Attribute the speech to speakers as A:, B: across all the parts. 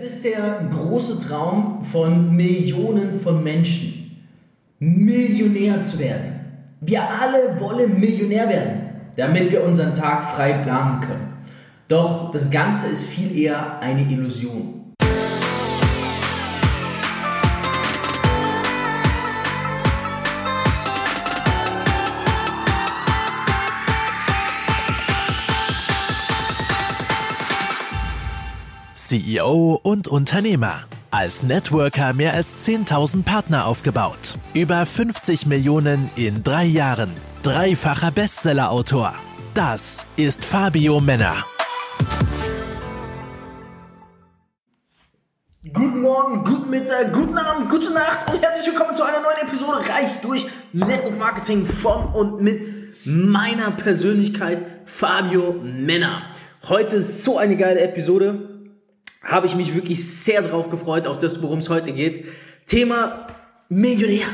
A: Es ist der große Traum von Millionen von Menschen, Millionär zu werden. Wir alle wollen Millionär werden, damit wir unseren Tag frei planen können. Doch das Ganze ist viel eher eine Illusion.
B: CEO und Unternehmer. Als Networker mehr als 10.000 Partner aufgebaut. Über 50 Millionen in drei Jahren. Dreifacher Bestsellerautor. Das ist Fabio Männer.
A: Guten Morgen, guten Mittag, guten Abend, gute Nacht und herzlich willkommen zu einer neuen Episode Reich durch Network Marketing von und mit meiner Persönlichkeit Fabio Männer. Heute ist so eine geile Episode habe ich mich wirklich sehr drauf gefreut, auf das, worum es heute geht. Thema Millionär.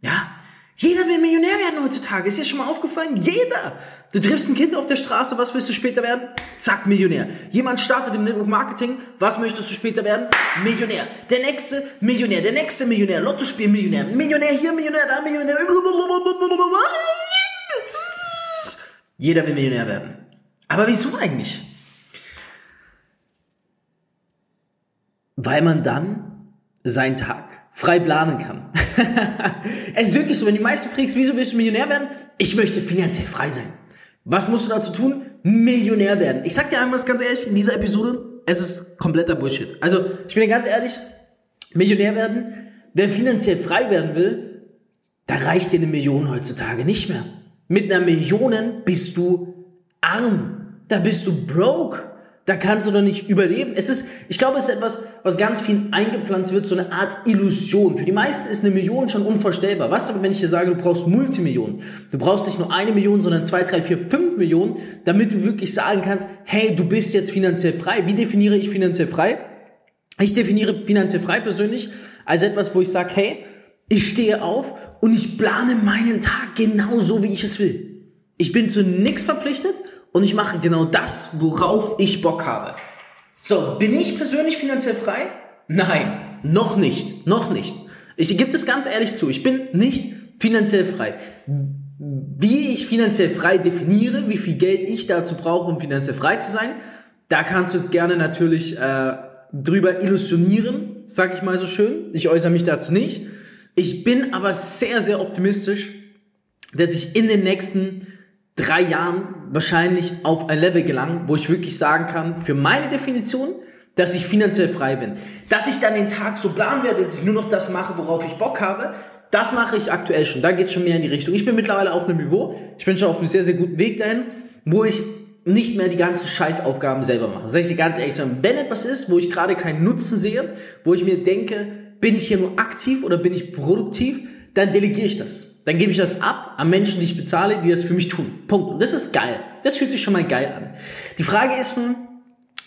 A: Ja, jeder will Millionär werden heutzutage. Ist dir schon mal aufgefallen? Jeder. Du triffst ein Kind auf der Straße, was willst du später werden? Zack, Millionär. Jemand startet im Network Marketing, was möchtest du später werden? Millionär. Der nächste Millionär, der nächste Millionär, Lottospiel Millionär, Millionär hier, Millionär da, Millionär. Jeder will Millionär werden. Aber wieso eigentlich? Weil man dann seinen Tag frei planen kann. es ist wirklich so, wenn die meisten fragst, wieso willst du Millionär werden? Ich möchte finanziell frei sein. Was musst du dazu tun? Millionär werden. Ich sag dir einmal ganz ehrlich, in dieser Episode, es ist kompletter Bullshit. Also, ich bin dir ganz ehrlich, Millionär werden, wer finanziell frei werden will, da reicht dir eine Million heutzutage nicht mehr. Mit einer Million bist du arm. Da bist du broke da kannst du doch nicht überleben. Es ist, ich glaube, es ist etwas, was ganz viel eingepflanzt wird, so eine Art Illusion. Für die meisten ist eine Million schon unvorstellbar. Was aber, wenn ich dir sage, du brauchst Multimillionen? Du brauchst nicht nur eine Million, sondern zwei, drei, vier, fünf Millionen, damit du wirklich sagen kannst, hey, du bist jetzt finanziell frei. Wie definiere ich finanziell frei? Ich definiere finanziell frei persönlich als etwas, wo ich sage, hey, ich stehe auf und ich plane meinen Tag genau so, wie ich es will. Ich bin zu nichts verpflichtet und ich mache genau das, worauf ich Bock habe. So, bin ich persönlich finanziell frei? Nein, noch nicht, noch nicht. Ich gebe es ganz ehrlich zu, ich bin nicht finanziell frei. Wie ich finanziell frei definiere, wie viel Geld ich dazu brauche, um finanziell frei zu sein, da kannst du jetzt gerne natürlich äh, drüber illusionieren, sag ich mal so schön. Ich äußere mich dazu nicht. Ich bin aber sehr, sehr optimistisch, dass ich in den nächsten drei Jahren wahrscheinlich auf ein Level gelangen, wo ich wirklich sagen kann, für meine Definition, dass ich finanziell frei bin. Dass ich dann den Tag so planen werde, dass ich nur noch das mache, worauf ich Bock habe, das mache ich aktuell schon. Da geht schon mehr in die Richtung. Ich bin mittlerweile auf einem Niveau, ich bin schon auf einem sehr, sehr guten Weg dahin, wo ich nicht mehr die ganzen Scheißaufgaben selber mache. Sag ich dir ganz ehrlich, wenn etwas ist, wo ich gerade keinen Nutzen sehe, wo ich mir denke, bin ich hier nur aktiv oder bin ich produktiv, dann delegiere ich das dann gebe ich das ab an Menschen, die ich bezahle, die das für mich tun. Punkt. Und das ist geil. Das fühlt sich schon mal geil an. Die Frage ist nun,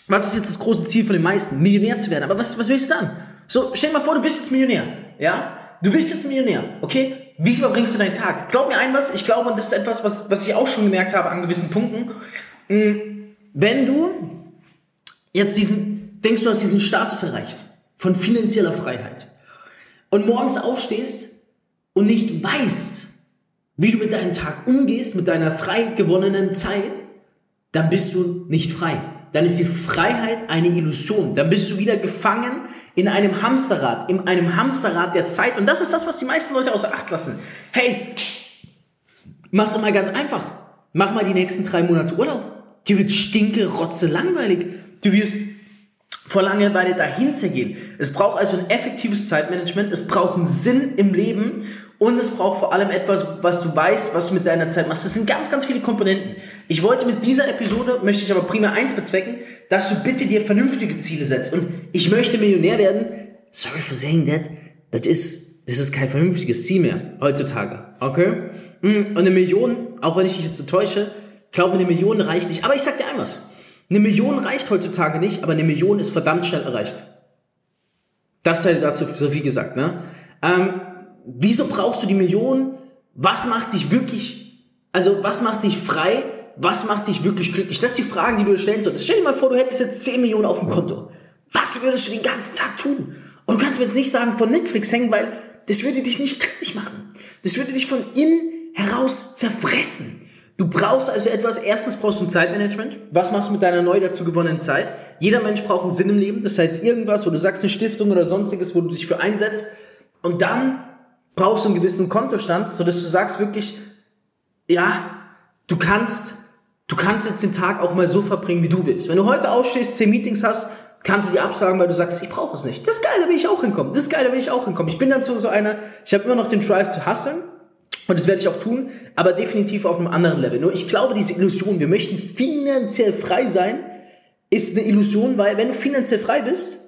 A: was ist jetzt das große Ziel von den meisten? Millionär zu werden. Aber was, was willst du dann? So, stell dir mal vor, du bist jetzt Millionär. Ja? Du bist jetzt Millionär. Okay? Wie verbringst du deinen Tag? Glaub mir ein was. Ich glaube, das ist etwas, was, was ich auch schon gemerkt habe an gewissen Punkten. Hm, wenn du jetzt diesen, denkst du hast diesen Status erreicht von finanzieller Freiheit und morgens aufstehst und nicht weißt, wie du mit deinem Tag umgehst, mit deiner frei gewonnenen Zeit, dann bist du nicht frei. Dann ist die Freiheit eine Illusion. Dann bist du wieder gefangen in einem Hamsterrad, in einem Hamsterrad der Zeit. Und das ist das, was die meisten Leute außer Acht lassen. Hey, mach's doch mal ganz einfach. Mach mal die nächsten drei Monate Urlaub. Dir wird stinke, rotze, langweilig. Du wirst vor Langeweile dahin zergehen. Es braucht also ein effektives Zeitmanagement. Es braucht einen Sinn im Leben. Und es braucht vor allem etwas, was du weißt, was du mit deiner Zeit machst. Das sind ganz, ganz viele Komponenten. Ich wollte mit dieser Episode, möchte ich aber primär eins bezwecken, dass du bitte dir vernünftige Ziele setzt. Und ich möchte Millionär werden. Sorry for saying that. Das ist, das ist kein vernünftiges Ziel mehr heutzutage. Okay? Mm, und eine Million, auch wenn ich dich jetzt enttäusche, glaube eine Million reicht nicht. Aber ich sag dir ein was. Eine Million reicht heutzutage nicht, aber eine Million ist verdammt schnell erreicht. Das sei dazu so viel gesagt, ne? Ähm, wieso brauchst du die Millionen? Was macht dich wirklich, also was macht dich frei? Was macht dich wirklich glücklich? Das sind die Fragen, die du dir stellen solltest. Stell dir mal vor, du hättest jetzt 10 Millionen auf dem Konto. Was würdest du den ganzen Tag tun? Und du kannst mir jetzt nicht sagen, von Netflix hängen, weil das würde dich nicht glücklich machen. Das würde dich von innen heraus zerfressen. Du brauchst also etwas, erstens brauchst du ein Zeitmanagement. Was machst du mit deiner neu dazu gewonnenen Zeit? Jeder Mensch braucht einen Sinn im Leben. Das heißt, irgendwas, wo du sagst, eine Stiftung oder sonstiges, wo du dich für einsetzt. Und dann brauchst du einen gewissen Kontostand, sodass du sagst wirklich, ja, du kannst, du kannst jetzt den Tag auch mal so verbringen, wie du willst. Wenn du heute aufstehst, zehn Meetings hast, kannst du die absagen, weil du sagst, ich brauche es nicht. Das ist geil, da will ich auch hinkommen. Das ist geil, da will ich auch hinkommen. Ich bin dann so, so einer, ich habe immer noch den Drive zu hustlen. Und das werde ich auch tun, aber definitiv auf einem anderen Level. Nur ich glaube, diese Illusion, wir möchten finanziell frei sein, ist eine Illusion, weil wenn du finanziell frei bist,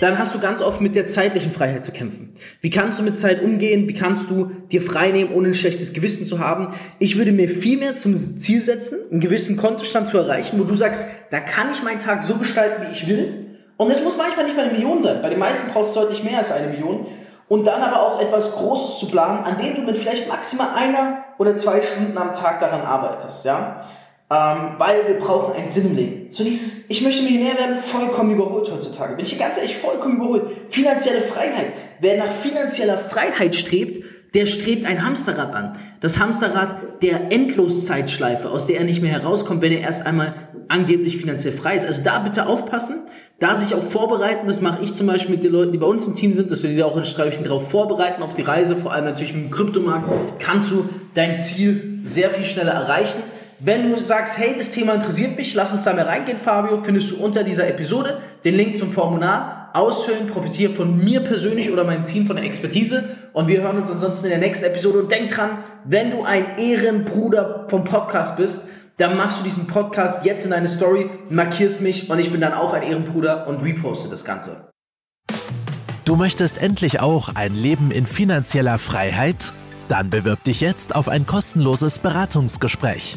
A: dann hast du ganz oft mit der zeitlichen Freiheit zu kämpfen. Wie kannst du mit Zeit umgehen? Wie kannst du dir frei nehmen, ohne ein schlechtes Gewissen zu haben? Ich würde mir viel mehr zum Ziel setzen, einen gewissen Kontostand zu erreichen, wo du sagst, da kann ich meinen Tag so gestalten, wie ich will. Und es muss manchmal nicht mal eine Million sein. Bei den meisten braucht es deutlich mehr als eine Million und dann aber auch etwas Großes zu planen, an dem du mit vielleicht maximal einer oder zwei Stunden am Tag daran arbeitest, ja. Ähm, weil wir brauchen einen Sinn im Leben. So dieses, ich möchte Millionär werden, vollkommen überholt heutzutage. Bin ich ganz ehrlich, vollkommen überholt. Finanzielle Freiheit. Wer nach finanzieller Freiheit strebt, der strebt ein Hamsterrad an. Das Hamsterrad der Endloszeitschleife, aus der er nicht mehr herauskommt, wenn er erst einmal angeblich finanziell frei ist. Also da bitte aufpassen da sich auch vorbereiten, das mache ich zum Beispiel mit den Leuten, die bei uns im Team sind, dass wir die da auch in Streichen darauf vorbereiten, auf die Reise, vor allem natürlich mit dem Kryptomarkt, kannst du dein Ziel sehr viel schneller erreichen. Wenn du sagst, hey, das Thema interessiert mich, lass uns da mal reingehen, Fabio, findest du unter dieser Episode den Link zum Formular. Ausfüllen, profitiere von mir persönlich oder meinem Team von der Expertise und wir hören uns ansonsten in der nächsten Episode und denk dran, wenn du ein Ehrenbruder vom Podcast bist, dann machst du diesen Podcast jetzt in deine Story, markierst mich und ich bin dann auch ein Ehrenbruder und reposte das Ganze.
B: Du möchtest endlich auch ein Leben in finanzieller Freiheit? Dann bewirb dich jetzt auf ein kostenloses Beratungsgespräch